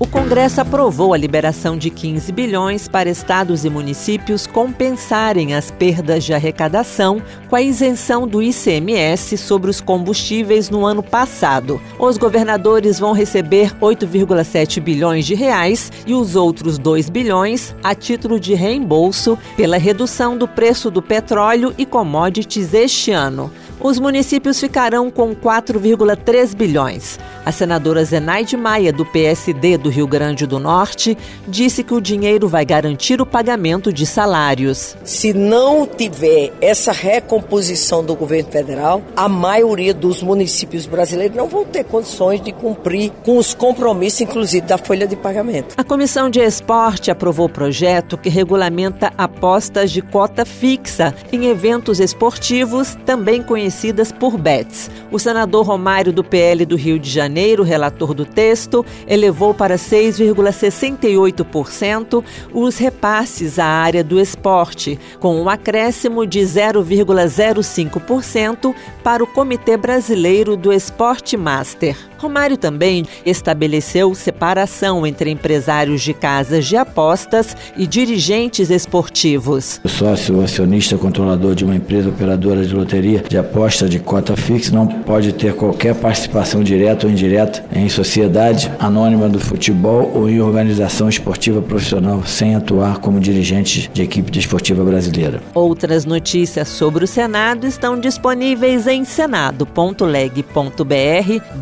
O Congresso aprovou a liberação de 15 bilhões para estados e municípios compensarem as perdas de arrecadação com a isenção do ICMS sobre os combustíveis no ano passado. Os governadores vão receber 8,7 bilhões de reais e os outros 2 bilhões a título de reembolso pela redução do preço do petróleo e commodities este ano. Os municípios ficarão com 4,3 bilhões. A senadora Zenaide Maia, do PSD do Rio Grande do Norte, disse que o dinheiro vai garantir o pagamento de salários. Se não tiver essa recomposição do governo federal, a maioria dos municípios brasileiros não vão ter condições de cumprir com os compromissos, inclusive da folha de pagamento. A Comissão de Esporte aprovou o projeto que regulamenta apostas de cota fixa em eventos esportivos, também conhecidos conhecidas por bets. O senador Romário do PL do Rio de Janeiro, relator do texto, elevou para 6,68% os repasses à área do esporte, com um acréscimo de 0,05% para o Comitê Brasileiro do Esporte Master. Romário também estabeleceu separação entre empresários de casas de apostas e dirigentes esportivos. O sócio acionista controlador de uma empresa operadora de loteria de aposta de cota fixa não pode ter qualquer participação direta ou indireta em sociedade anônima do futebol ou em organização esportiva profissional sem atuar como dirigente de equipe desportiva brasileira. Outras notícias sobre o Senado estão disponíveis em senado.leg.br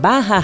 barra